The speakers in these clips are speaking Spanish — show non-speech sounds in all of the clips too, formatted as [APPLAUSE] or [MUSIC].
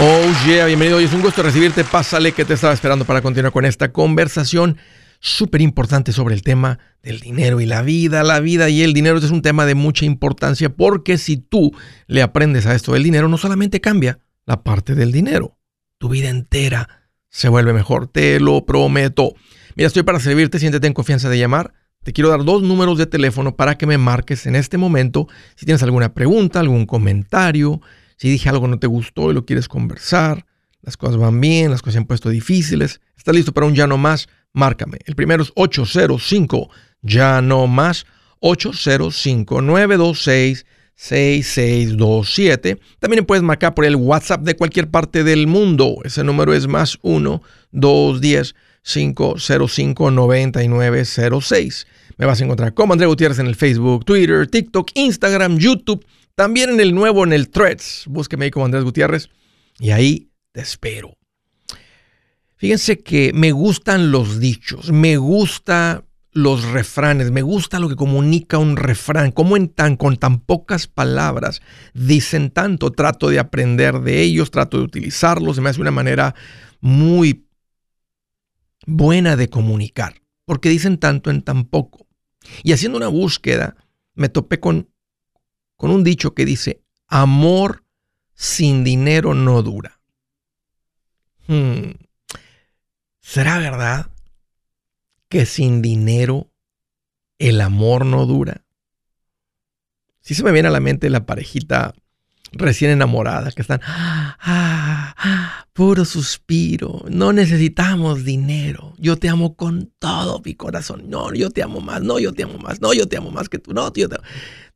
Oh yeah, bienvenido. Hoy es un gusto recibirte. Pásale que te estaba esperando para continuar con esta conversación súper importante sobre el tema del dinero y la vida. La vida y el dinero es un tema de mucha importancia porque si tú le aprendes a esto del dinero, no solamente cambia la parte del dinero, tu vida entera se vuelve mejor. Te lo prometo. Mira, estoy para servirte. Siéntete en confianza de llamar. Te quiero dar dos números de teléfono para que me marques en este momento si tienes alguna pregunta, algún comentario si dije algo no te gustó y lo quieres conversar, las cosas van bien, las cosas se han puesto difíciles, estás listo para un ya no más, márcame. El primero es 805 ya no más 805 926 6627. También puedes marcar por el WhatsApp de cualquier parte del mundo. Ese número es más 1 210 505 9906. Me vas a encontrar como André Gutiérrez en el Facebook, Twitter, TikTok, Instagram, YouTube también en el nuevo, en el Threads. Búsqueme ahí como Andrés Gutiérrez y ahí te espero. Fíjense que me gustan los dichos, me gusta los refranes, me gusta lo que comunica un refrán, como en tan, con tan pocas palabras dicen tanto, trato de aprender de ellos, trato de utilizarlos, me hace una manera muy buena de comunicar, porque dicen tanto en tan poco. Y haciendo una búsqueda, me topé con con un dicho que dice, amor sin dinero no dura. Hmm. ¿Será verdad que sin dinero el amor no dura? Si se me viene a la mente la parejita recién enamorada que están, ah, puro suspiro, no necesitamos dinero, yo te amo con todo mi corazón, no, yo te amo más, no, yo te amo más, no, yo te amo más que tú, no, yo te amo.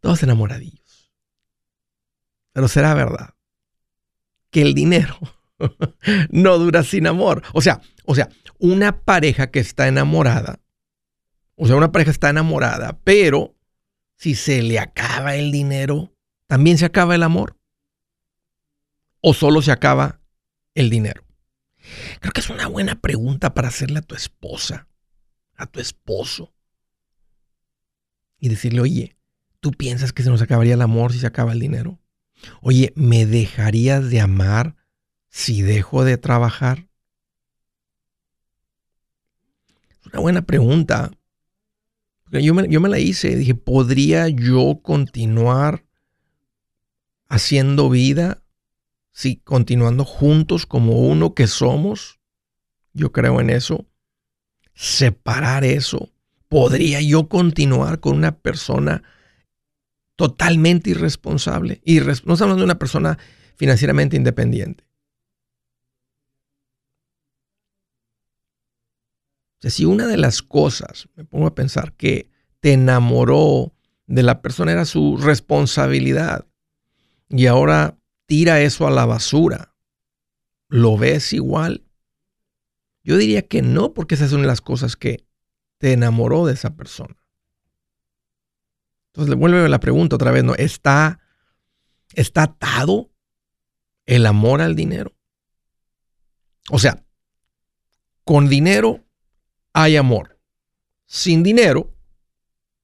Todos enamoradillos. Pero será verdad que el dinero [LAUGHS] no dura sin amor. O sea, o sea, una pareja que está enamorada, o sea, una pareja está enamorada, pero si se le acaba el dinero, ¿también se acaba el amor? ¿O solo se acaba el dinero? Creo que es una buena pregunta para hacerle a tu esposa, a tu esposo. Y decirle, oye, ¿tú piensas que se nos acabaría el amor si se acaba el dinero? Oye, ¿me dejarías de amar si dejo de trabajar? Es una buena pregunta. Yo me, yo me la hice, dije, ¿podría yo continuar haciendo vida si continuando juntos como uno que somos? Yo creo en eso. Separar eso. ¿Podría yo continuar con una persona totalmente irresponsable. No estamos hablando de una persona financieramente independiente. si una de las cosas, me pongo a pensar, que te enamoró de la persona era su responsabilidad y ahora tira eso a la basura, ¿lo ves igual? Yo diría que no, porque esas son las cosas que te enamoró de esa persona. Entonces le vuelve la pregunta otra vez, ¿no? ¿Está, ¿Está atado el amor al dinero? O sea, con dinero hay amor. Sin dinero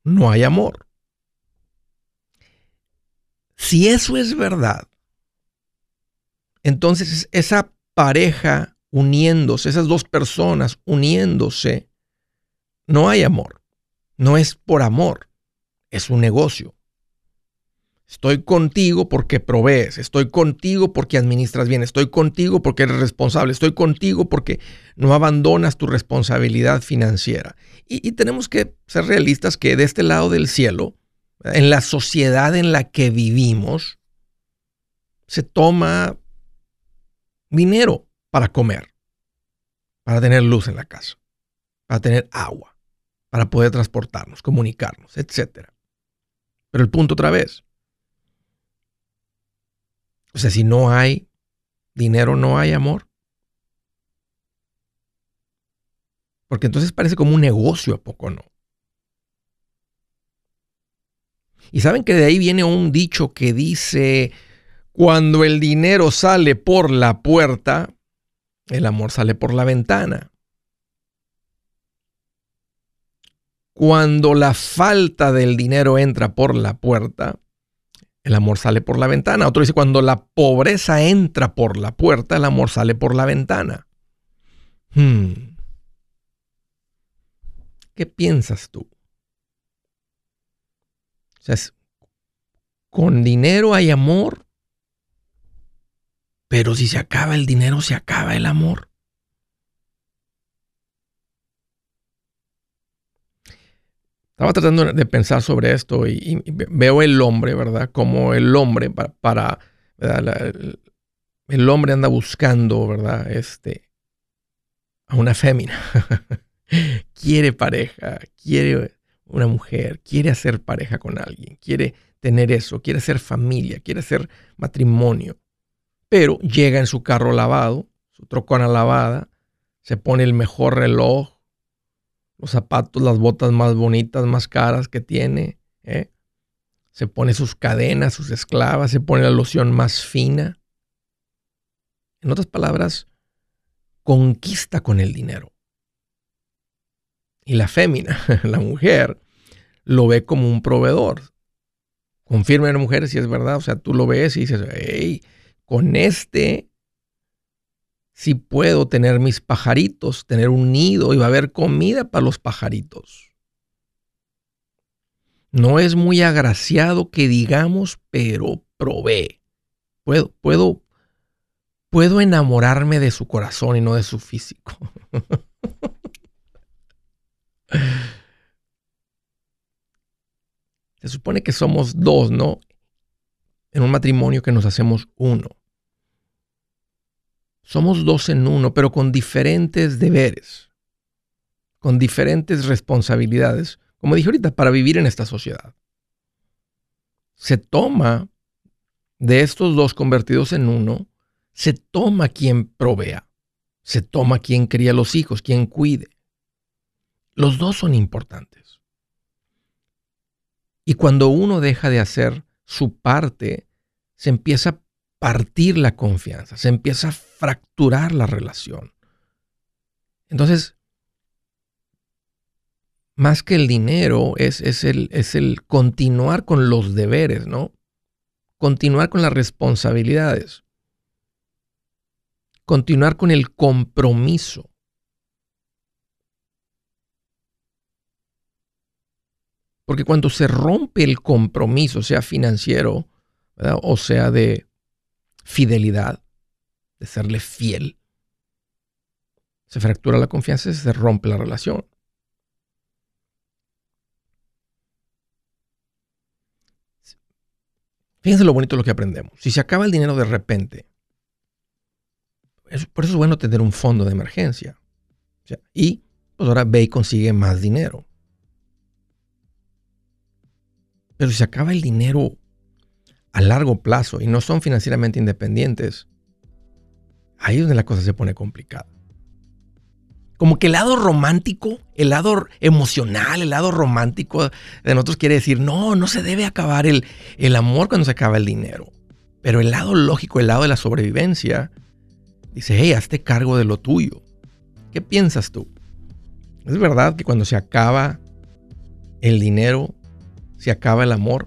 no hay amor. Si eso es verdad, entonces esa pareja uniéndose, esas dos personas uniéndose, no hay amor. No es por amor es un negocio. Estoy contigo porque provees, estoy contigo porque administras bien, estoy contigo porque eres responsable, estoy contigo porque no abandonas tu responsabilidad financiera. Y, tenemos que ser realistas que de este lado del cielo, en la sociedad en la que vivimos, se toma dinero para comer, para tener luz en la casa, para tener agua, para poder transportarnos, comunicarnos, etcétera. Pero el punto otra vez. O sea, si no hay dinero, no hay amor. Porque entonces parece como un negocio, ¿a poco no? Y saben que de ahí viene un dicho que dice, cuando el dinero sale por la puerta, el amor sale por la ventana. Cuando la falta del dinero entra por la puerta, el amor sale por la ventana. Otro dice, cuando la pobreza entra por la puerta, el amor sale por la ventana. Hmm. ¿Qué piensas tú? O sea, con dinero hay amor, pero si se acaba el dinero, se acaba el amor. Estaba tratando de pensar sobre esto y, veo el hombre, ¿verdad? Como el hombre para, el, hombre anda buscando, ¿verdad? Este, a una fémina. [LAUGHS] quiere pareja, quiere una mujer, quiere hacer pareja con alguien, quiere tener eso, quiere hacer familia, quiere hacer matrimonio. Pero llega en su carro lavado, su trocona lavada, se pone el mejor reloj, los zapatos, las botas más bonitas, más caras que tiene. ¿eh? Se pone sus cadenas, sus esclavas, se pone la loción más fina. En otras palabras, conquista con el dinero. Y la fémina, [LAUGHS] la mujer, lo ve como un proveedor. Confirma a la mujer si es verdad. O sea, tú lo ves y dices, hey, con este si puedo tener mis pajaritos, tener un nido y va a haber comida para los pajaritos. No es muy agraciado que digamos, pero provee. Puedo, puedo, puedo enamorarme de su corazón y no de su físico. [LAUGHS] Se supone que somos dos, ¿no? En un matrimonio que nos hacemos uno. Somos dos en uno, pero con diferentes deberes, con diferentes responsabilidades, como dije ahorita, para vivir en esta sociedad. Se toma de estos dos convertidos en uno, se toma quien provea, se toma quien cría los hijos, quien cuide. Los dos son importantes. Y cuando uno deja de hacer su parte, se empieza partir la confianza, se empieza a fracturar la relación. Entonces, más que el dinero, es, es, el, es el continuar con los deberes, ¿no? Continuar con las responsabilidades. Continuar con el compromiso. Porque cuando se rompe el compromiso, sea financiero o sea de fidelidad, de serle fiel. Se fractura la confianza y se rompe la relación. Fíjense lo bonito de lo que aprendemos. Si se acaba el dinero de repente, por eso es bueno tener un fondo de emergencia. y pues ahora ve consigue más dinero. Pero si se acaba el dinero a largo plazo y no son financieramente independientes, ahí es donde la cosa se pone complicada. Como que el lado romántico, el lado emocional, el lado romántico de nosotros quiere decir, no, no se debe acabar el, el amor cuando se acaba el dinero. Pero el lado lógico, el lado de la sobrevivencia, dice, hey, hazte cargo de lo tuyo. ¿Qué piensas tú? ¿Es verdad que cuando se acaba el dinero, se acaba el amor?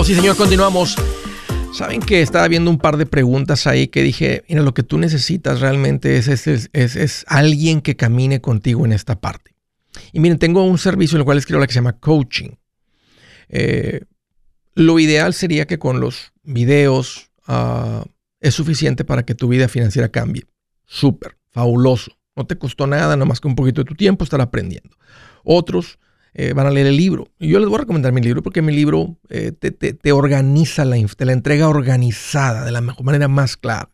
Oh, sí, señor, continuamos. Saben que estaba viendo un par de preguntas ahí que dije, mira, lo que tú necesitas realmente es, es, alguien que camine contigo en esta parte. Y miren, tengo un servicio en el cual les quiero que se llama coaching. Eh, lo ideal sería que con los videos uh, es suficiente para que tu vida financiera cambie. Súper, fabuloso. No te costó nada, nomás que un poquito de tu tiempo estar aprendiendo. Otros eh, van a leer el libro. Y yo les voy a recomendar mi libro porque mi libro eh, te, organiza, la, te la entrega organizada de la mejor manera más clara.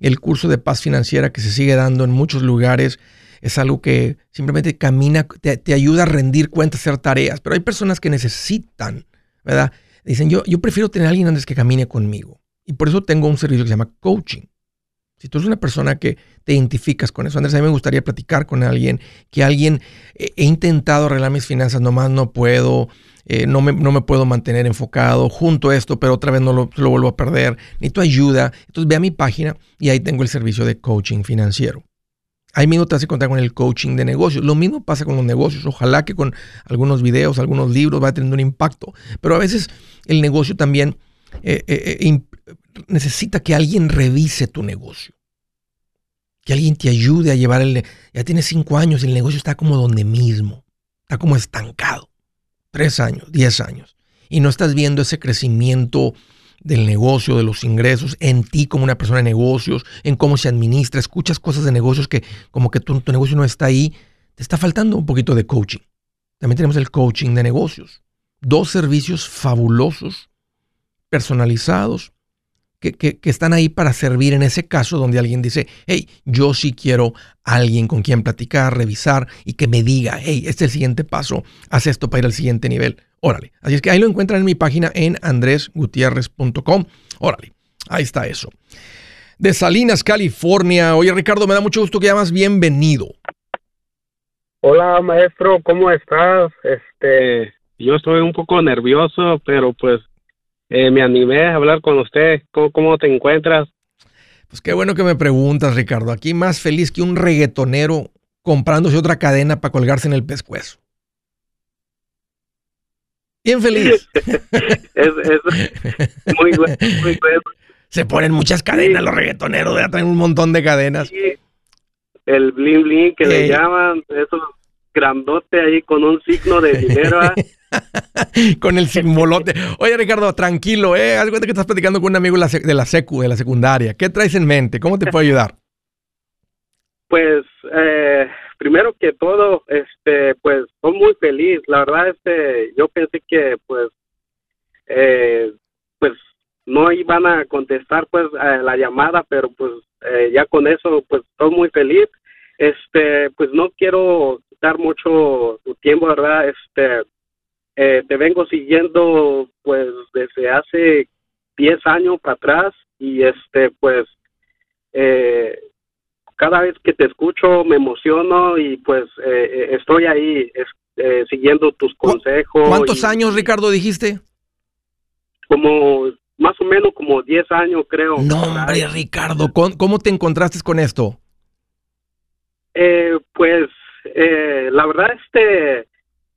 El curso de paz financiera que se sigue dando en muchos lugares es algo que simplemente camina, te, ayuda a rendir cuentas, hacer tareas. Pero hay personas que necesitan, ¿verdad? Dicen, yo, yo prefiero tener a alguien antes que camine conmigo. Y por eso tengo un servicio que se llama coaching. Si tú eres una persona que te identificas con eso, Andrés, a mí me gustaría platicar con alguien, que alguien, eh, he intentado arreglar mis finanzas, nomás no puedo, eh, no, me, no, me, puedo mantener enfocado junto a esto, pero otra vez no lo, vuelvo a perder, necesito ayuda. Entonces ve a mi página y ahí tengo el servicio de coaching financiero. Ahí mismo te hace contar con el coaching de negocios. Lo mismo pasa con los negocios. Ojalá que con algunos videos, algunos libros va a tener un impacto. Pero a veces el negocio también eh, necesita que alguien revise tu negocio. Que alguien te ayude a llevar el... Ya tienes cinco años y el negocio está como donde mismo. Está como estancado. Tres años, diez años. Y no estás viendo ese crecimiento del negocio, de los ingresos, en ti como una persona de negocios, en cómo se administra. Escuchas cosas de negocios que como que tu, tu negocio no está ahí. Te está faltando un poquito de coaching. También tenemos el coaching de negocios. Dos servicios fabulosos, personalizados, que, están ahí para servir en ese caso donde alguien dice, hey, yo sí quiero alguien con quien platicar, revisar y que me diga, hey, este es el siguiente paso, haz esto para ir al siguiente nivel. Órale. Así es que ahí lo encuentran en mi página en andresgutierrez.com. Órale, ahí está eso. De Salinas, California. Oye, Ricardo, me da mucho gusto que llamas. Bienvenido. Hola, maestro, ¿cómo estás? Este, yo estoy un poco nervioso, pero pues eh, me animé a hablar con usted. ¿Cómo, te encuentras? Pues qué bueno que me preguntas, Ricardo. Aquí más feliz que un reggaetonero comprándose otra cadena para colgarse en el pescuezo. Bien feliz. [LAUGHS] es, muy bueno, muy bueno. Se ponen muchas cadenas los reggaetoneros, ya traen un montón de cadenas. El bling bling que le llaman, eso grandote ahí con un signo de dinero. ¿ah? [LAUGHS] con el simbolote. Oye, Ricardo, tranquilo, ¿eh? Haz cuenta que estás platicando con un amigo de la secu, de la secundaria. ¿Qué traes en mente? ¿Cómo te puedo ayudar? Pues, eh, primero que todo, este, pues, estoy muy feliz. La verdad, este, yo pensé que, pues, eh, pues, no iban a contestar, pues, la llamada, pero, pues, eh, ya con eso, pues, estoy muy feliz. Este, pues, no quiero dar mucho tu tiempo, ¿verdad? Este, eh, te vengo siguiendo pues desde hace 10 años para atrás y este pues eh, cada vez que te escucho me emociono y pues eh, estoy ahí siguiendo tus consejos. ¿Cuántos años Ricardo dijiste? Como más o menos como 10 años creo. No hombre Ricardo, ¿cómo, te encontraste con esto? pues la verdad este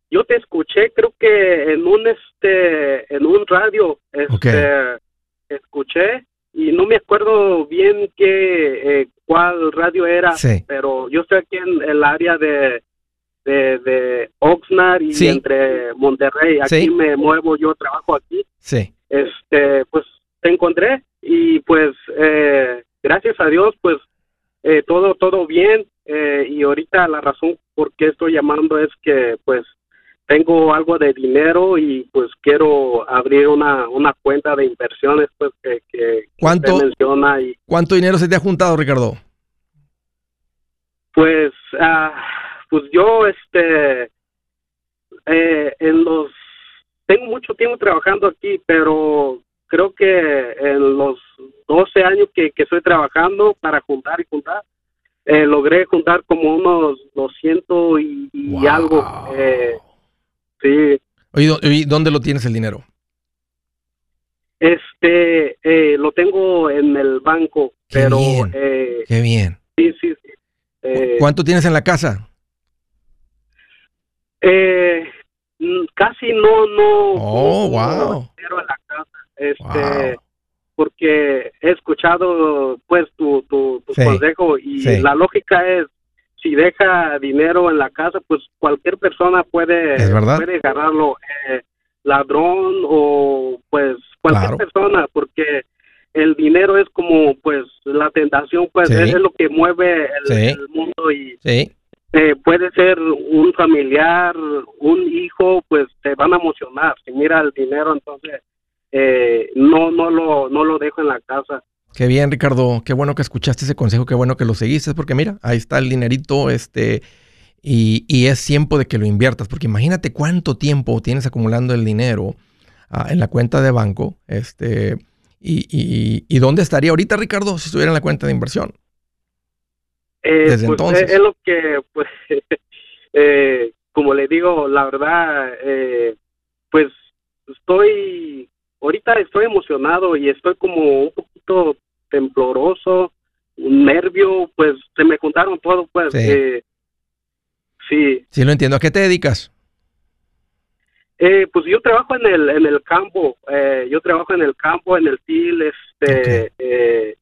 yo te escuché, creo que en un este, en un radio, este, escuché y no me acuerdo bien qué eh, cuál radio era, pero yo estoy aquí en el área de de, de Oxnard y entre Monterrey. Aquí me muevo, yo trabajo aquí. Sí. Este, pues te encontré y pues eh, gracias a Dios, pues eh, todo todo bien eh, y ahorita la razón por qué estoy llamando es que pues tengo algo de dinero y pues quiero abrir una, una cuenta de inversiones pues que, que, ¿Cuánto, menciona y ¿Cuánto dinero se te ha juntado, Ricardo? Pues ah, pues yo, este, eh, en los, tengo mucho tiempo trabajando aquí, pero creo que en los 12 años que, estoy trabajando para juntar y juntar, eh, logré juntar como unos 200 y, algo. Eh, sí. ¿Y dónde lo tienes el dinero? Este, eh, lo tengo en el banco, pero... Qué bien. Sí, sí. ¿Cuánto tienes en la casa? Eh, casi no, no. Oh, wow. este, Porque he escuchado, pues, tu, tu, consejo y la lógica es, si deja dinero en la casa, pues cualquier persona puede, puede agarrarlo. Eh, ladrón o, pues, cualquier persona, porque el dinero es como, pues, la tentación, pues, es lo que mueve el, el mundo y... Eh, puede ser un familiar, un hijo, pues te van a emocionar. Si mira el dinero, entonces eh, no, no, lo, no lo dejo en la casa. Qué bien, Ricardo. Qué bueno que escuchaste ese consejo, qué bueno que lo seguiste, porque mira, ahí está el dinerito, este, y, y es tiempo de que lo inviertas, porque imagínate cuánto tiempo tienes acumulando el dinero ah, en la cuenta de banco, este, y, y, y, dónde estaría ahorita, Ricardo, si estuviera en la cuenta de inversión. Eh, Desde pues, entonces. Es, lo que, pues, [LAUGHS] eh, como le digo, la verdad, eh, pues estoy, ahorita estoy emocionado y estoy como un poquito tembloroso, un nervio, pues se me juntaron todo, pues. Sí. Eh, sí. Sí, lo entiendo. ¿A qué te dedicas? Eh, pues yo trabajo en el en el campo, eh, yo trabajo en el campo, en el TIL, este, eh,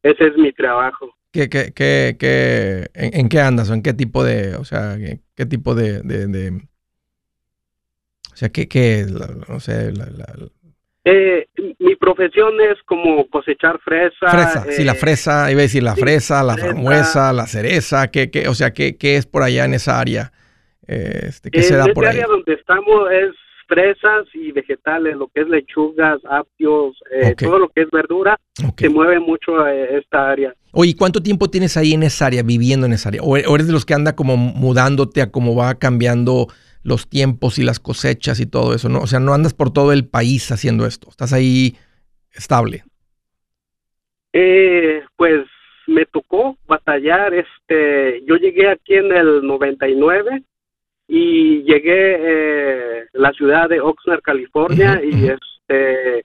ese es mi trabajo. ¿Qué, qué, qué, qué en, qué andas o en qué tipo de, o sea, qué, tipo de, de, o sea, qué, qué, no sé, la, eh, mi profesión es como cosechar fresa. Fresa, sí, la eh, fresa, iba a decir la fresa, la fresa. la cereza, ¿qué, qué, o sea, ¿qué, qué es por allá en esa área? Este, ¿Qué se da por área donde estamos es fresas y vegetales, lo que es lechugas, apios, eh, todo lo que es verdura, se mueve mucho eh, esta área. Oye, ¿cuánto tiempo tienes ahí en esa área, viviendo en esa área? ¿O eres de los que anda como mudándote a cómo va cambiando los tiempos y las cosechas y todo eso? ¿no? O sea, no andas por todo el país haciendo esto, estás ahí estable. Eh, pues me tocó batallar, este, yo llegué aquí en el 99 y llegué eh, la ciudad de Oxnard, California y este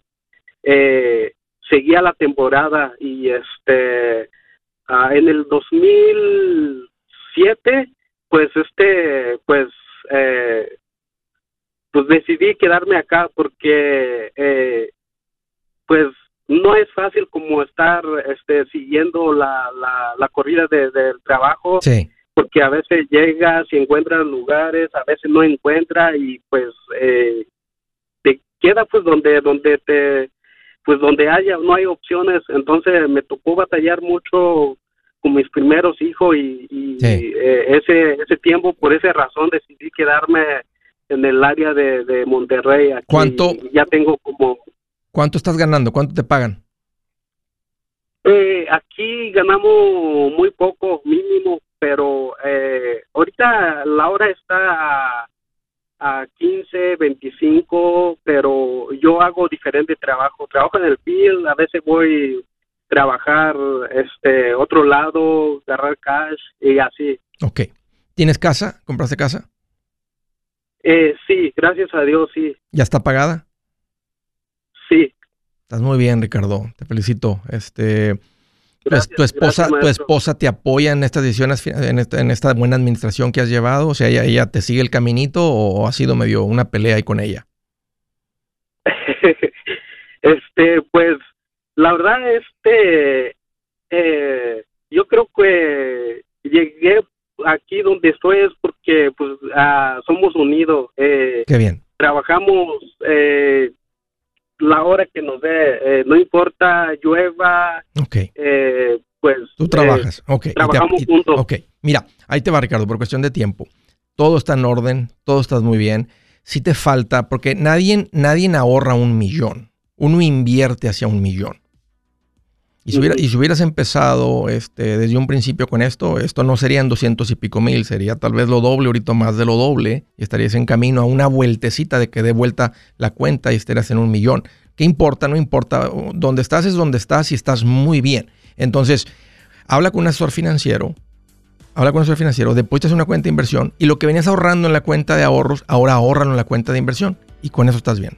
eh, seguía la temporada y este ah, en el 2007 pues este pues eh, pues decidí quedarme acá porque eh, pues no es fácil como estar este siguiendo la, la, la corrida de, del trabajo sí. porque a veces llega, y encuentra lugares, a veces no encuentra y pues eh, te queda pues donde donde te pues donde haya no hay opciones, entonces me tocó batallar mucho con mis primeros hijos y, eh, ese ese tiempo por esa razón decidí quedarme en el área de, Monterrey. Aquí, ¿Cuánto? Ya tengo como. ¿Cuánto estás ganando? ¿Cuánto te pagan? Eh, aquí ganamos muy poco, mínimo pero eh, ahorita la hora está a, a 15, 25, pero yo hago diferente trabajo. Trabajo en el field, a veces voy trabajar este otro lado, agarrar cash y así. Ok. ¿Tienes casa? ¿Compraste casa? Eh, sí, gracias a Dios, sí. ¿Ya está pagada? Sí. Estás muy bien, Ricardo. Te felicito. Este, Pues, ¿Tu, esposa, ¿Tu esposa te apoya en estas decisiones, en esta, en esta, buena administración que has llevado? O sea, ¿ella, ¿ella te sigue el caminito o ha sido medio una pelea ahí con ella? [LAUGHS] este, pues, la verdad, este, eh, yo creo que llegué aquí donde estoy es porque, pues, ah, somos unidos. Eh, Qué bien. Trabajamos eh, la hora que nos dé, eh, no importa llueva, okay. eh, pues... Tú eh, trabajas, ok. Trabajamos juntos. Ok, mira, ahí te va Ricardo, por cuestión de tiempo. Todo está en orden, todo está muy bien. Si te falta, porque nadie, nadie ahorra un millón, uno invierte hacia un millón. Y si, hubiera, y si, hubieras empezado este, desde un principio con esto, esto no serían 200 y pico mil, sería tal vez lo doble, ahorita más de lo doble, y estarías en camino a una vueltecita de que dé vuelta la cuenta y estarías en un millón. ¿Qué importa? No importa. Donde estás es donde estás y estás muy bien. Entonces, habla con un asesor financiero, habla con un asesor financiero, depositas una cuenta de inversión y lo que venías ahorrando en la cuenta de ahorros, ahora ahorran en la cuenta de inversión y con eso estás bien.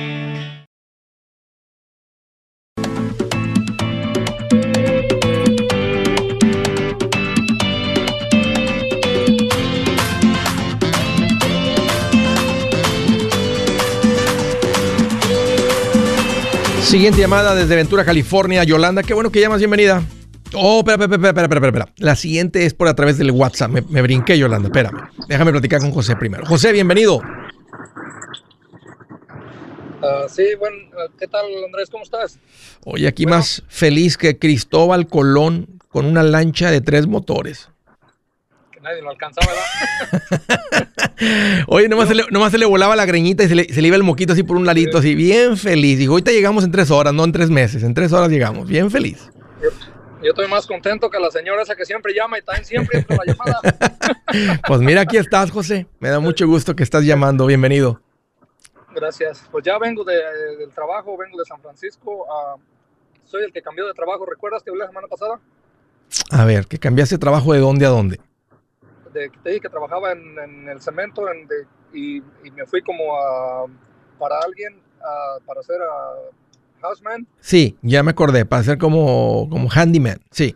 Siguiente llamada desde Ventura, California. Yolanda, qué bueno que llamas, bienvenida. Oh, espera, espera, espera, espera, espera. La siguiente es por a través del WhatsApp. Me, brinqué, Yolanda, espérame. Déjame platicar con José primero. José, bienvenido. Uh, sí, bueno, ¿qué tal, Andrés? ¿Cómo estás? Oye, aquí más feliz que Cristóbal Colón con una lancha de tres motores. Nadie lo alcanzaba, ¿verdad? [LAUGHS] Oye, nomás, se le, nomás, se le, volaba la greñita y se le, se le, iba el moquito así por un ladito, así, bien feliz. Dijo, ahorita llegamos en tres horas, no en tres meses, en tres horas llegamos, bien feliz. Yo, yo estoy más contento que la señora esa que siempre llama y también siempre con la llamada. [LAUGHS] pues mira, aquí estás, José. Me da mucho gusto que estás llamando. Bienvenido. Gracias. Pues ya vengo de, del trabajo, vengo de San Francisco. Uh, soy el que cambió de trabajo. ¿Recuerdas que hablé la semana pasada? A ver, que cambiaste de trabajo de dónde a dónde de, te dije que trabajaba en, en el cemento en de, y, y, me fui como a, para alguien, a, para ser a houseman. Sí, ya me acordé, para ser como, como handyman, sí.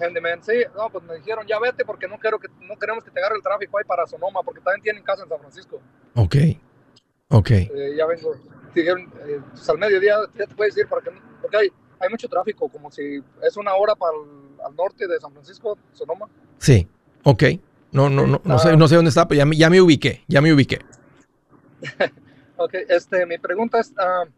Handyman, sí, no, pues me dijeron, ya vete porque no, quiero que, no queremos que te agarre el tráfico ahí para Sonoma, porque también tienen casa en San Francisco. Ok, ok. Eh, ya vengo, dijeron, eh, pues al mediodía ya te puedes ir para que, porque hay, hay mucho tráfico, como si es una hora para el, al norte de San Francisco, Sonoma. Sí, ok. No, no, no, no, sé, no sé dónde está, pero ya, ya me ubiqué, ya me ubiqué. [LAUGHS] ok, este, mi pregunta es, uh,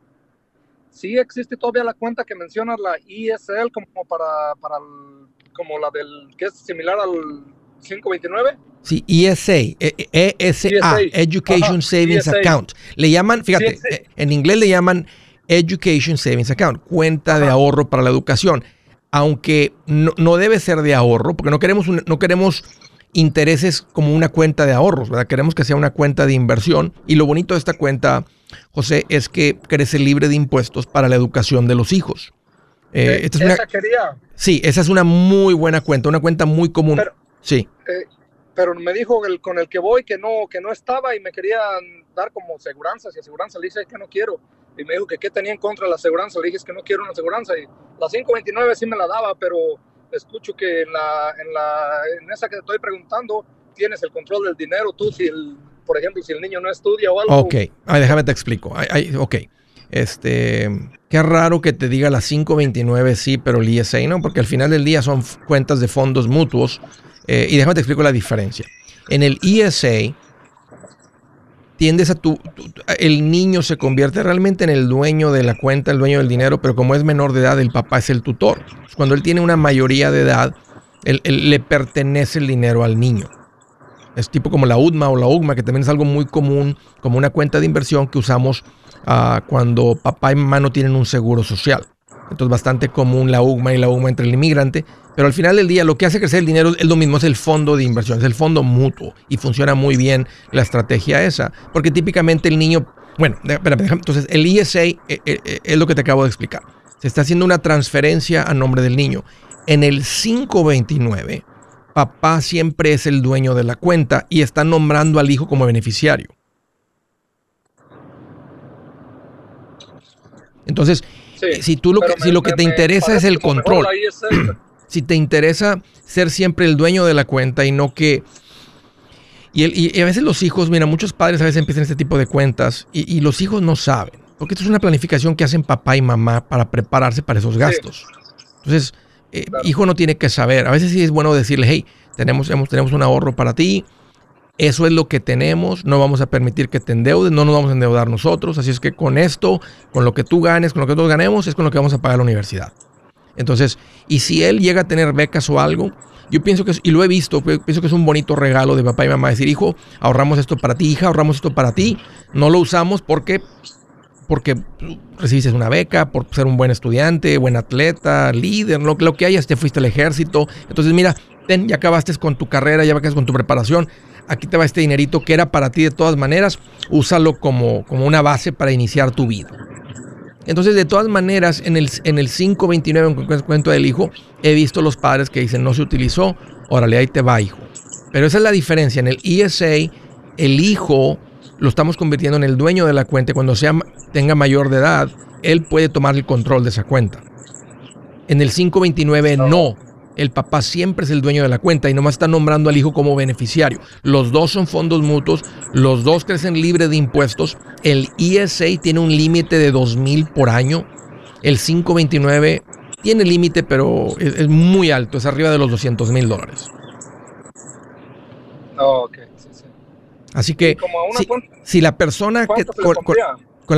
¿sí existe todavía la cuenta que mencionas, la ESL, como para, para el, como la del, que es similar al 529? Sí, ESA, ESA, e Education Ajá, Savings ESA. Account. Le llaman, fíjate, ESA. en inglés le llaman Education Savings Account, cuenta Ajá. de ahorro para la educación. Aunque no, no, debe ser de ahorro, porque no queremos, un, no queremos intereses como una cuenta de ahorros, ¿verdad? Queremos que sea una cuenta de inversión y lo bonito de esta cuenta, José, es que crece libre de impuestos para la educación de los hijos. Eh, esta es una, esa quería. Sí, esa es una muy buena cuenta, una cuenta muy común. Pero, sí. Eh, pero me dijo el, con el que voy que no, que no estaba y me querían dar como seguranzas y aseguranza. Le dije que no quiero. Y me dijo que qué tenía en contra de la aseguranza. Le dije es que no quiero una aseguranza. Y la 529 sí me la daba, pero escucho que en, la, en, la, en esa que te estoy preguntando tienes el control del dinero tú, si el, por ejemplo, si el niño no estudia o algo. Ok, Ay, déjame te explico. Ay, este, qué raro que te diga la 529 sí, pero el ISA no, porque al final del día son cuentas de fondos mutuos. Eh, y déjame te explico la diferencia. En el ESA, tiendes a tu, el niño se convierte realmente en el dueño de la cuenta, el dueño del dinero, pero como es menor de edad, el papá es el tutor. Cuando él tiene una mayoría de edad, le pertenece el dinero al niño. Es tipo como la UDMA o la UGMA, que también es algo muy común, como una cuenta de inversión que usamos uh, cuando papá y mamá no tienen un seguro social. Entonces, bastante común la UGMA y la UGMA entre el inmigrante. Pero al final del día, lo que hace crecer el dinero es lo mismo, es el fondo de inversión, es el fondo mutuo. Y funciona muy bien la estrategia esa. Porque típicamente el niño. Bueno, espérame, entonces el ESA eh, eh, eh, es lo que te acabo de explicar. Se está haciendo una transferencia a nombre del niño. En el 529, papá siempre es el dueño de la cuenta y está nombrando al hijo como beneficiario. Entonces, si tú lo que, si lo que te interesa es el control, si te interesa ser siempre el dueño de la cuenta y no que... Y, a veces los hijos, mira, muchos padres a veces empiezan este tipo de cuentas y, los hijos no saben, porque esto es una planificación que hacen papá y mamá para prepararse para esos gastos. Entonces, eh, hijo no tiene que saber. A veces sí es bueno decirle, hey, tenemos, tenemos un ahorro para ti, eso es lo que tenemos, no vamos a permitir que te endeudes, no nos vamos a endeudar nosotros, así es que con esto, con lo que tú ganes, con lo que nosotros ganemos, es con lo que vamos a pagar la universidad. Entonces, y si él llega a tener becas o algo, yo pienso que, y lo he visto, pienso que es un bonito regalo de papá y mamá decir, hijo, ahorramos esto para ti, hija, ahorramos esto para ti, no lo usamos porque porque recibiste una beca, por ser un buen estudiante, buen atleta, líder, lo, lo que hayas, te fuiste al ejército. Entonces, mira, ya acabaste con tu carrera, ya acabaste con tu preparación, aquí te va este dinerito que era para ti de todas maneras, úsalo como, como una base para iniciar tu vida. Entonces, de todas maneras, en el, en el 529, en el cuento del hijo, he visto los padres que dicen, no se utilizó, órale, ahí te va, hijo. Pero esa es la diferencia. En el ESA, el hijo lo estamos convirtiendo en el dueño de la cuenta. Cuando sea, tenga mayor de edad, él puede tomar el control de esa cuenta. En el 529, no el papá siempre es el dueño de la cuenta y nomás está nombrando al hijo como beneficiario. Los dos son fondos mutuos, los dos crecen libre de impuestos. El ESA tiene un límite de 2 mil por año. El 529 tiene límite, pero es, muy alto, es arriba de los 200 mil dólares. Oh, Así que si, la persona que con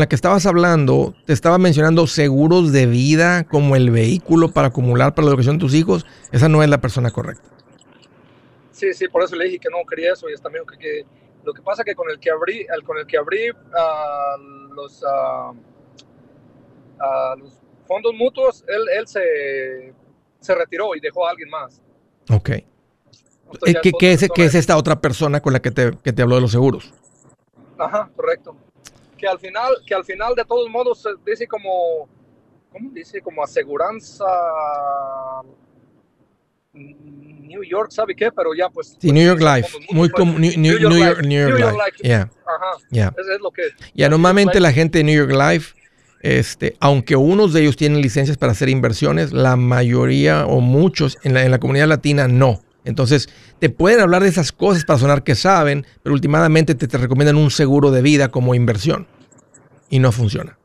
la que estabas hablando te estaba mencionando seguros de vida como el vehículo para acumular para la educación de tus hijos, esa no es la persona correcta. Sí, sí, por eso le dije que no quería eso y está también que, lo que pasa que con el que abrí, el, con el que abrí los, uh, los fondos mutuos, él, él se, se, retiró y dejó a alguien más. Ok. ¿Qué, ¿qué, es, ¿Qué, es, esta otra persona con la que te, que te habló de los seguros? Ajá, correcto que al final, que al final de todos modos dice como, ¿cómo dice? Como aseguranza New York, ¿sabe qué? Pero ya pues... Sí, New York Life, muy como New, New, York, New York Life, yeah. Ajá, yeah. es lo que... Ya normalmente la gente de New York Life, este, aunque unos de ellos tienen licencias para hacer inversiones, la mayoría o muchos en la, en la comunidad latina no. Entonces, te pueden hablar de esas cosas para sonar que saben, pero últimamente te, te recomiendan un seguro de vida como inversión. Y no funciona.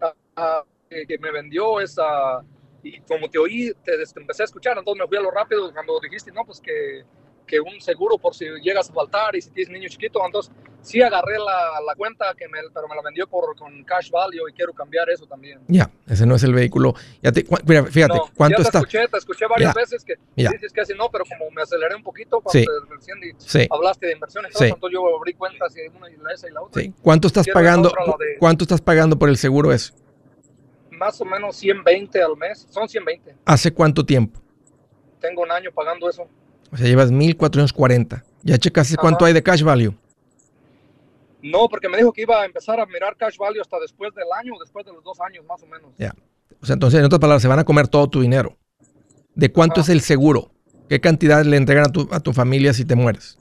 Ah, ah, que me vendió esa, y como te oí, te, empecé a escuchar, entonces me fui a lo rápido cuando dijiste, no, pues que que un seguro por si llegas a faltar y si tienes niño chiquito. Entonces, sí agarré la, la cuenta, que me, pero me la vendió por, con cash value y quiero cambiar eso también. Ya, ese no es el vehículo. Ya te, mira, fíjate, ¿cuánto ya te está? Escuché, te escuché varias veces que dices que así no, pero como me aceleré un poquito cuando te hablaste de inversiones, entonces yo abrí cuentas y una y la esa y la otra. ¿Cuánto estás pagando? ¿Cuánto estás pagando por el seguro ese? Más o menos 120 al mes, son 120. ¿Hace cuánto tiempo? Tengo un año pagando eso. O sea, llevas 1440. ¿Ya checaste cuánto hay de cash value? No, porque me dijo que iba a empezar a mirar cash value hasta después del año, después de los dos años más o menos. Ya. O sea, entonces, en otras palabras, se van a comer todo tu dinero. ¿De cuánto es el seguro? ¿Qué cantidad le entregan a tu, a tu familia si te mueres?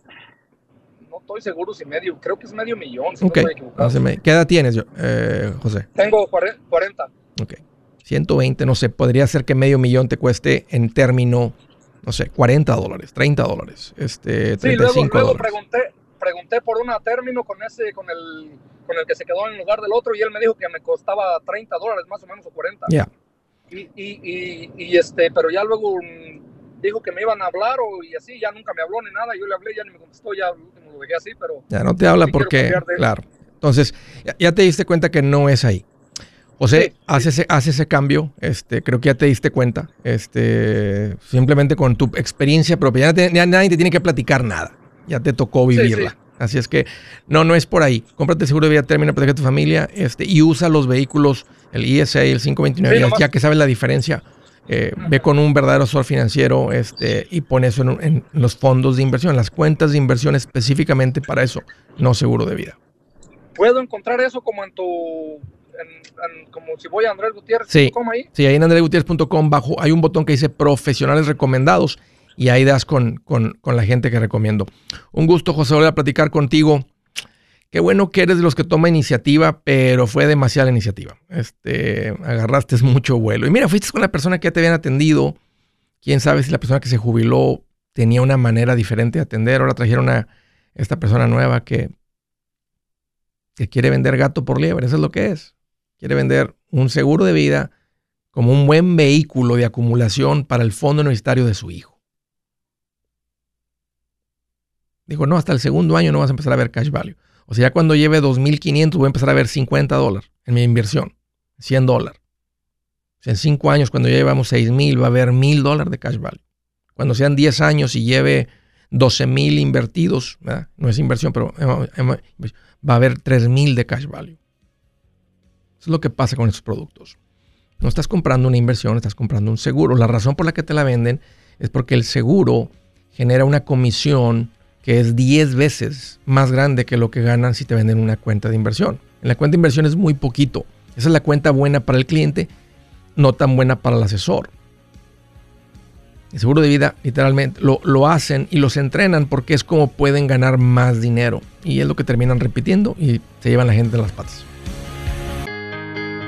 No estoy seguro si medio, creo que es medio millón. Si ¿Qué edad tienes, eh, José? Tengo 40. Ok. 120, no sé, podría ser que medio millón te cueste en término no sé, 40 dólares, 30 dólares, este, 35 sí, luego, luego pregunté, pregunté por una término con ese, con el, con el que se quedó en lugar del otro y él me dijo que me costaba 30 dólares más o menos o 40. Ya. Y, y, y, y, este, pero ya luego dijo que me iban a hablar o, y así, ya nunca me habló ni nada, yo le hablé, ya ni me contestó, ya lo dejé así, pero... Ya no te habla porque, claro, entonces ya, te diste cuenta que no es ahí. José, sí, hace, Ese, hace ese cambio, este, creo que ya te diste cuenta, este, simplemente con tu experiencia propia, ya, nadie te tiene que platicar nada, ya te tocó vivirla. Así es que no, no es por ahí. Cómprate el seguro de vida, termina, protege a tu familia este, y usa los vehículos, el ISA y el 529, ya, que sabes la diferencia. Eh, ve con un verdadero asesor financiero este, y pone eso en, los fondos de inversión, en las cuentas de inversión específicamente para eso, no seguro de vida. ¿Puedo encontrar eso como en tu como si voy a andresgutierrez.com ahí. Sí, ahí en andresgutierrez.com bajo hay un botón que dice profesionales recomendados y ahí das con, con, con, la gente que recomiendo. Un gusto, José, volver a platicar contigo. Qué bueno que eres de los que toma iniciativa, pero fue demasiada iniciativa. Este, agarraste mucho vuelo. Y mira, fuiste con la persona que ya te habían atendido. Quién sabe si la persona que se jubiló tenía una manera diferente de atender. Ahora trajeron a esta persona nueva que, que quiere vender gato por liebre. Eso es lo que es. Quiere vender un seguro de vida como un buen vehículo de acumulación para el fondo universitario de su hijo. Dijo, no, hasta el segundo año no vas a empezar a ver cash value. O sea, ya cuando lleve 2.500 voy a empezar a ver 50 dólares en mi inversión, 100 dólares. En 5 años, cuando ya llevamos 6.000, va a haber 1.000 dólares de cash value. Cuando sean 10 años y lleve 12.000 invertidos, no es inversión, pero va a haber 3.000 de cash value. Eso es lo que pasa con estos productos. No estás comprando una inversión, estás comprando un seguro. La razón por la que te la venden es porque el seguro genera una comisión que es 10 veces más grande que lo que ganan si te venden una cuenta de inversión. En la cuenta de inversión es muy poquito. Esa es la cuenta buena para el cliente, no tan buena para el asesor. El seguro de vida literalmente lo, lo hacen y los entrenan porque es como pueden ganar más dinero. Y es lo que terminan repitiendo y se llevan la gente en las patas.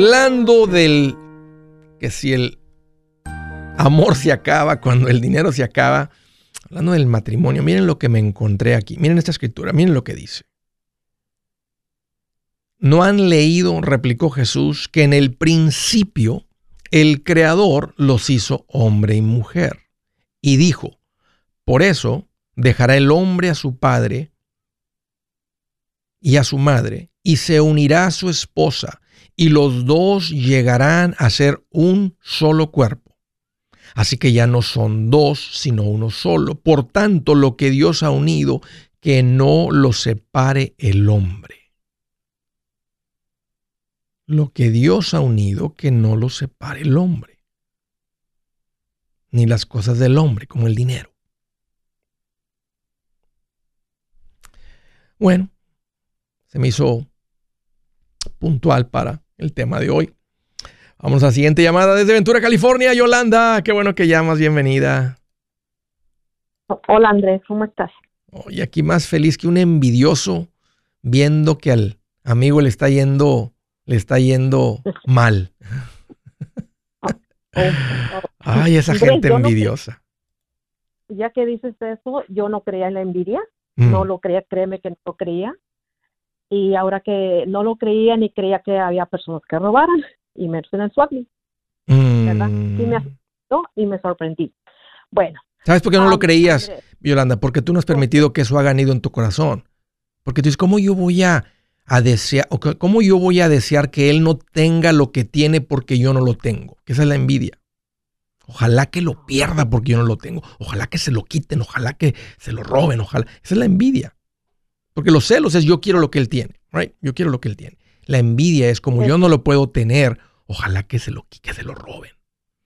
Hablando del que si el amor se acaba, cuando el dinero se acaba, hablando del matrimonio, miren lo que me encontré aquí, miren esta escritura, miren lo que dice. ¿No han leído, replicó Jesús, que en el principio el Creador los hizo hombre y mujer? Y dijo, por eso dejará el hombre a su padre y a su madre, y se unirá a su esposa, y los dos llegarán a ser un solo cuerpo. Así que ya no son dos, sino uno solo. Por tanto, lo que Dios ha unido, que no lo separe el hombre. Lo que Dios ha unido, que no lo separe el hombre. Ni las cosas del hombre, como el dinero. Bueno, se me hizo puntual para el tema de hoy. Vamos a la siguiente llamada desde Ventura, California. Yolanda, qué bueno que llamas, bienvenida. Hola Andrés, ¿cómo estás? Y aquí más feliz que un envidioso viendo que al amigo le está yendo, le está yendo [LAUGHS] mal. Ay, esa gente envidiosa. ya que dices eso, yo no creía en la envidia, no mm. lo creía, créeme que no creía y ahora que no lo creía ni creía que había personas que robaran y me en el swap ¿verdad? Me mm. asustó y me sorprendí. Bueno. ¿Sabes por qué no lo creías, Yolanda? Porque tú no has permitido que eso haga nido en tu corazón. Porque tú dices, ¿cómo yo voy a, a desear, o cómo yo voy a desear que él no tenga lo que tiene porque yo no lo tengo? Que esa es la envidia. Ojalá que lo pierda porque yo no lo tengo. Ojalá que se lo quiten, ojalá que se lo roben, ojalá. Esa es la envidia. Porque los celos es yo quiero lo que él tiene, right? Yo quiero lo que él tiene. La envidia es como yo no lo puedo tener, ojalá que se lo que se lo roben.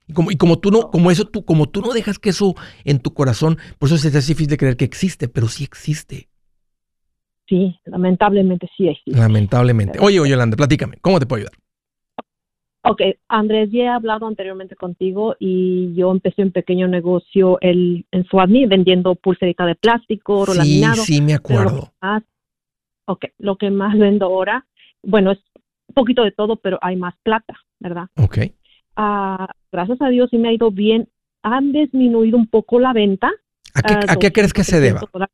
Y como, y como tú no, como eso tú, como tú no dejas que eso en tu corazón, por eso se te hace difícil de creer que existe, pero sí existe, Sí, lamentablemente sí existe. lamentablemente. Oye, oye, Yolanda, platícame, ¿cómo te puedo ayudar? Ok, Andrés, ya he hablado anteriormente contigo y yo empecé un pequeño negocio el, en Suadni vendiendo pulserita de plástico, oro Sí, laminado. sí me lo acuerdo. más, ok, lo que más vendo ahora, bueno, es un poquito de todo, pero hay más plata, ¿verdad? Ok. Ah, gracias a Dios sí me ha ido bien. Han disminuido un poco la venta. ¿A qué, ah, a qué crees que se 200 deba?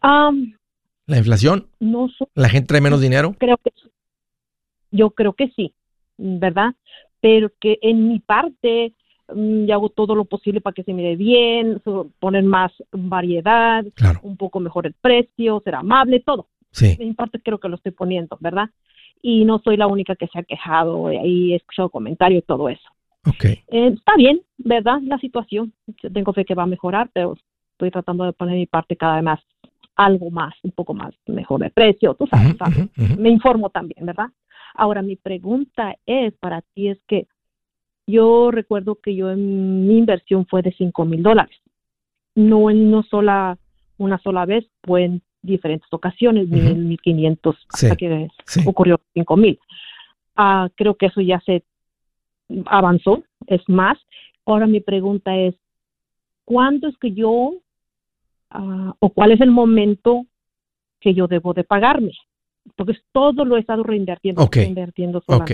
Am, ¿La inflación? no so- ¿La gente trae menos dinero? creo que yo creo que sí, ¿verdad? Pero que en mi parte mm, yo hago todo lo posible para que se mire bien, poner más variedad, Claro, un poco mejor el precio, ser amable, todo. sí. En mi parte creo que lo estoy poniendo, ¿verdad? Y no soy la única que se ha quejado, eh, ahí he escuchado comentarios y todo eso. Ok. Eh, está bien, ¿verdad? La situación. Yo tengo fe que va a mejorar, pero estoy tratando de poner mi parte cada vez más, algo más, un poco más mejor de precio, tú sabes, ujú. me informo también, ¿verdad? Ahora, mi pregunta es para ti es que yo recuerdo que yo en mi inversión fue de 5 mil dólares. No en una sola, una sola vez, fue en diferentes ocasiones, mil, mil quinientos, Sí, hasta que Sí. ocurrió cinco mil. Ah, creo que eso ya se avanzó, es más. Ahora mi pregunta es, ¿cuándo es que yo, ah, o cuál es el momento que yo debo de pagarme? Porque todo lo he estado reinvirtiendo, Ok, reinvirtiendo sola. Ok.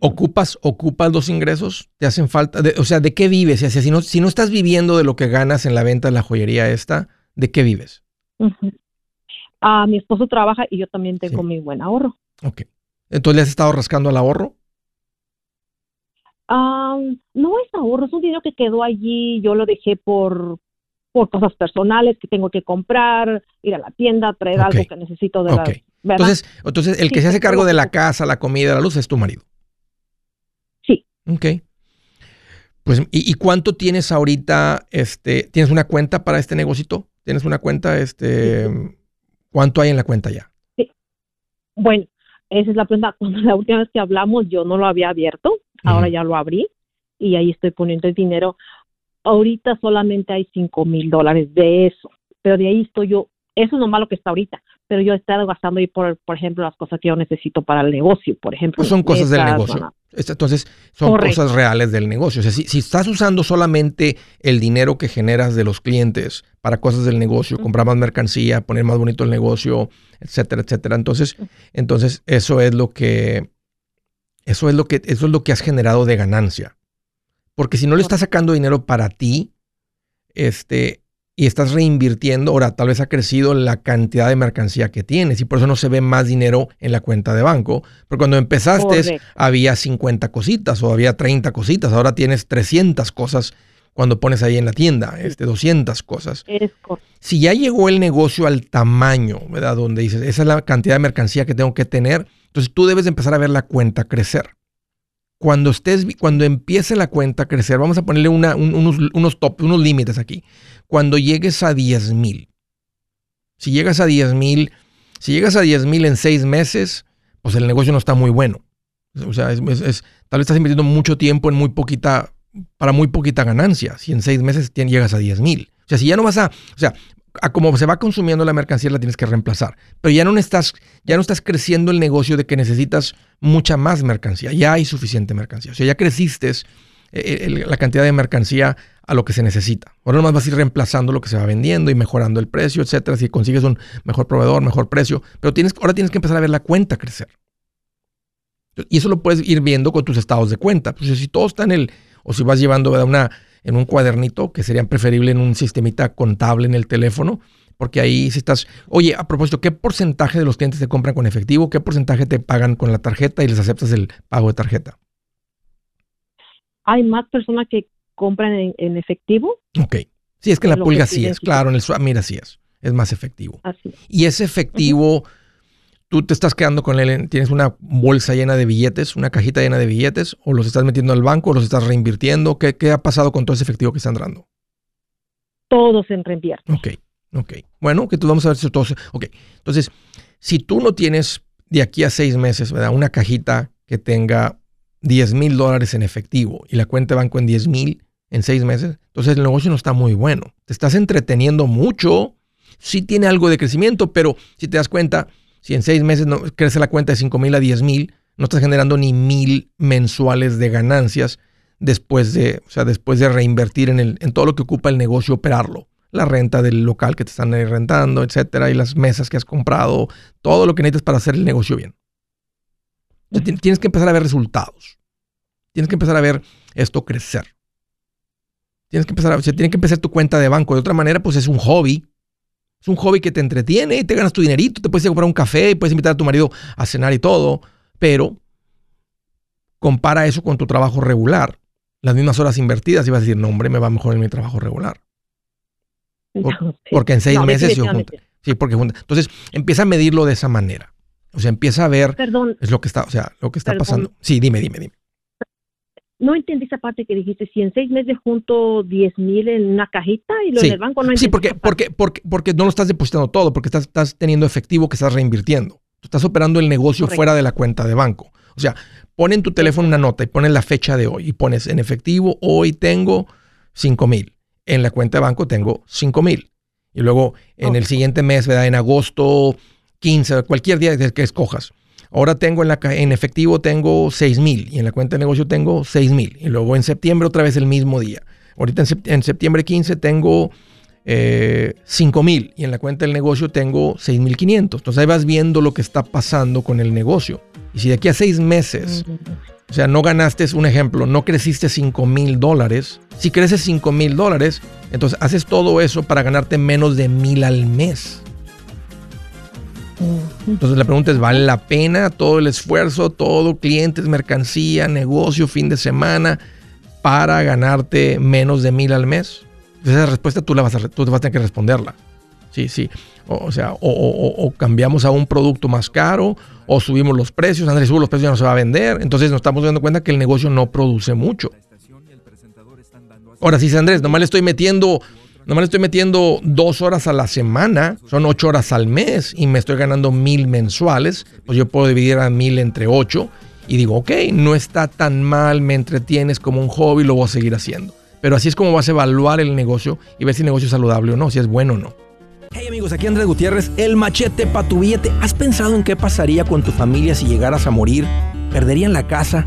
¿Ocupas, ¿Ocupas los ingresos? ¿Te hacen falta? De- o sea, ¿de qué vives? O sea, si no, si no estás viviendo de lo que ganas en la venta de la joyería esta, ¿de qué vives? Ah, mi esposo trabaja y yo también tengo Sí. mi buen ahorro. Ok. Entonces, ¿le has estado rascando al ahorro? Ah, no es ahorro, es un dinero que quedó allí, yo lo dejé por, por cosas personales que tengo que comprar, ir a la tienda, traer algo que necesito de la... Ok. ¿verdad? Entonces, entonces, el que Sí, se hace sí, cargo de la casa, la comida, la luz es tu marido. Sí. Ok. Pues, ¿y, y cuánto tienes ahorita? Este, ¿Tienes una cuenta para este negocito? ¿Tienes una cuenta? Este, ¿Cuánto hay en la cuenta ya? Bueno, esa es la pregunta. [LAUGHS] Cuando la última vez que hablamos yo no lo había abierto, ahora ya lo abrí y ahí estoy poniendo el dinero. Ahorita solamente hay cinco mil dólares de eso, pero de ahí estoy yo, eso es lo malo que está ahorita, pero yo he estado gastando ahí por, por ejemplo, las cosas que yo necesito para el negocio, por ejemplo. Pues son cosas del negocio. ¿no? Es- Entonces, son Correcto. cosas reales del negocio. O sea, si, si estás usando solamente el dinero que generas de los clientes para cosas del negocio, comprar más mercancía, poner más bonito el negocio, etcétera, etcétera. Entonces, entonces eso es lo que eso es lo que eso es lo que has generado de ganancia. Porque si no le estás sacando dinero para ti, este y estás reinvirtiendo, ahora tal vez ha crecido la cantidad de mercancía que tienes y por eso no se ve más dinero en la cuenta de banco. Porque cuando empezaste Correcto. había 50 cositas o había 30 cositas, ahora tienes 300 cosas cuando pones ahí en la tienda, este, 200 cosas. Si ya llegó el negocio al tamaño, ¿verdad? Donde dices, esa es la cantidad de mercancía que tengo que tener, entonces tú debes de empezar a ver la cuenta crecer. Cuando estés, cuando empiece la cuenta a crecer, vamos a ponerle unos, unos top, unos límites aquí. Cuando llegues a 10 mil, si llegas a 10 mil, si llegas a 10 mil en seis meses, pues el negocio no está muy bueno. O sea, es, tal vez estás invirtiendo mucho tiempo en muy poquita, para muy poquita ganancia. Si en seis meses llegas a 10 mil. O sea, si ya no vas a, o sea, a como se va consumiendo la mercancía la tienes que reemplazar. Pero ya no estás, ya no estás creciendo el negocio de que necesitas mucha más mercancía. Ya hay suficiente mercancía. O sea, ya creciste eh, el- la cantidad de mercancía a lo que se necesita. Ahora nomás vas a ir reemplazando lo que se va vendiendo y mejorando el precio, etcétera. Si consigues un mejor proveedor, mejor precio. Pero tienes, ahora tienes que empezar a ver la cuenta crecer. Y eso lo puedes ir viendo con tus estados de cuenta. Pues si todo está en el, o si vas llevando una, en un cuadernito, que sería preferible en un sistemita contable en el teléfono, porque ahí si estás, oye, a propósito, ¿qué porcentaje de los clientes te compran con efectivo? ¿Qué porcentaje te pagan con la tarjeta y les aceptas el pago de tarjeta? Hay más personas que compran en, en efectivo. Ok. Sí, es que en la pulga sí es, claro, en el swap, mira, sí es. es más efectivo. Así. Y ese efectivo, tú te estás quedando con él, tienes una bolsa llena de billetes, una cajita llena de billetes, o los estás metiendo al banco, o los estás reinvirtiendo. ¿Qué, qué ha pasado con todo ese efectivo que está entrando? Todos en reinvierte. Ok, ok. Bueno, que tú vamos a ver si todos. Ok, entonces, si tú no tienes de aquí a seis meses, ¿verdad? Una cajita que tenga 10 mil dólares en efectivo y la cuenta de banco en 10 mil en seis meses, entonces el negocio no está muy bueno. Te estás entreteniendo mucho, sí tiene algo de crecimiento, pero si te das cuenta, si en seis meses no, crece la cuenta de 5 mil a 10 mil, no estás generando ni mil mensuales de ganancias después de, o sea, después de reinvertir en, el, en todo lo que ocupa el negocio operarlo. La renta del local que te están rentando, etcétera, y las mesas que has comprado, todo lo que necesitas para hacer el negocio bien. Tienes que empezar a ver resultados. Tienes que empezar a ver esto crecer. Tienes que empezar a, o sea, tiene que empezar tu cuenta de banco. De otra manera, pues es un hobby. Es un hobby que te entretiene y te ganas tu dinerito. Te puedes ir a comprar un café y puedes invitar a tu marido a cenar y todo. Pero compara eso con tu trabajo regular. Las mismas horas invertidas y vas a decir, no, hombre, me va mejor en mi trabajo regular. [LAUGHS] Por, no, sí. Porque en seis no, meses yo. Sí, porque junta. Entonces, empieza a medirlo de esa manera. O sea, empieza a ver Perdón. es lo que está, o sea, lo que está Perdón. pasando. Sí, dime, dime, dime. No entendí esa parte que dijiste, si en seis meses junto 10 mil en una cajita y lo sí. en el banco no Sí, porque, porque, porque, porque no lo estás depositando todo, porque estás, estás teniendo efectivo que estás reinvirtiendo. Tú estás operando el negocio Correcto. fuera de la cuenta de banco. O sea, pon en tu teléfono una nota y pones la fecha de hoy y pones en efectivo, hoy tengo 5 mil. En la cuenta de banco tengo 5 mil. Y luego en okay. el siguiente mes, ¿verdad? En agosto 15, cualquier día que escojas. Ahora tengo en, la, en efectivo tengo 6 mil y en la cuenta de negocio tengo 6 mil. Y luego en septiembre otra vez el mismo día. Ahorita en, septiembre, en septiembre 15 tengo eh, 5 mil y en la cuenta del negocio tengo 6 mil 500. Entonces ahí vas viendo lo que está pasando con el negocio. Y si de aquí a 6 meses, o sea, no ganaste, un ejemplo, no creciste 5 mil dólares. Si creces 5 mil dólares, entonces haces todo eso para ganarte menos de mil al mes. Entonces la pregunta es, ¿vale la pena todo el esfuerzo, todo clientes, mercancía, negocio, fin de semana para ganarte menos de mil al mes? Esa respuesta tú, la vas a, tú vas a tener que responderla. Sí, sí. O, o sea, o, o, o, cambiamos a un producto más caro, o subimos los precios. Andrés, sube los precios ya no se va a vender. Entonces nos estamos dando cuenta que el negocio no produce mucho. Ahora sí, Andrés, nomás le estoy metiendo Nomás le estoy metiendo dos horas a la semana, son ocho horas al mes y me estoy ganando mil mensuales. Pues yo puedo dividir a mil entre ocho y digo, ok, no está tan mal, me entretienes como un hobby, lo voy a seguir haciendo. Pero así es como vas a evaluar el negocio y ver si el negocio es saludable o no, si es bueno o no. Hey amigos, aquí Andrés Gutiérrez, el machete para tu billete. ¿Has pensado en qué pasaría con tu familia si llegaras a morir? ¿Perderían la casa?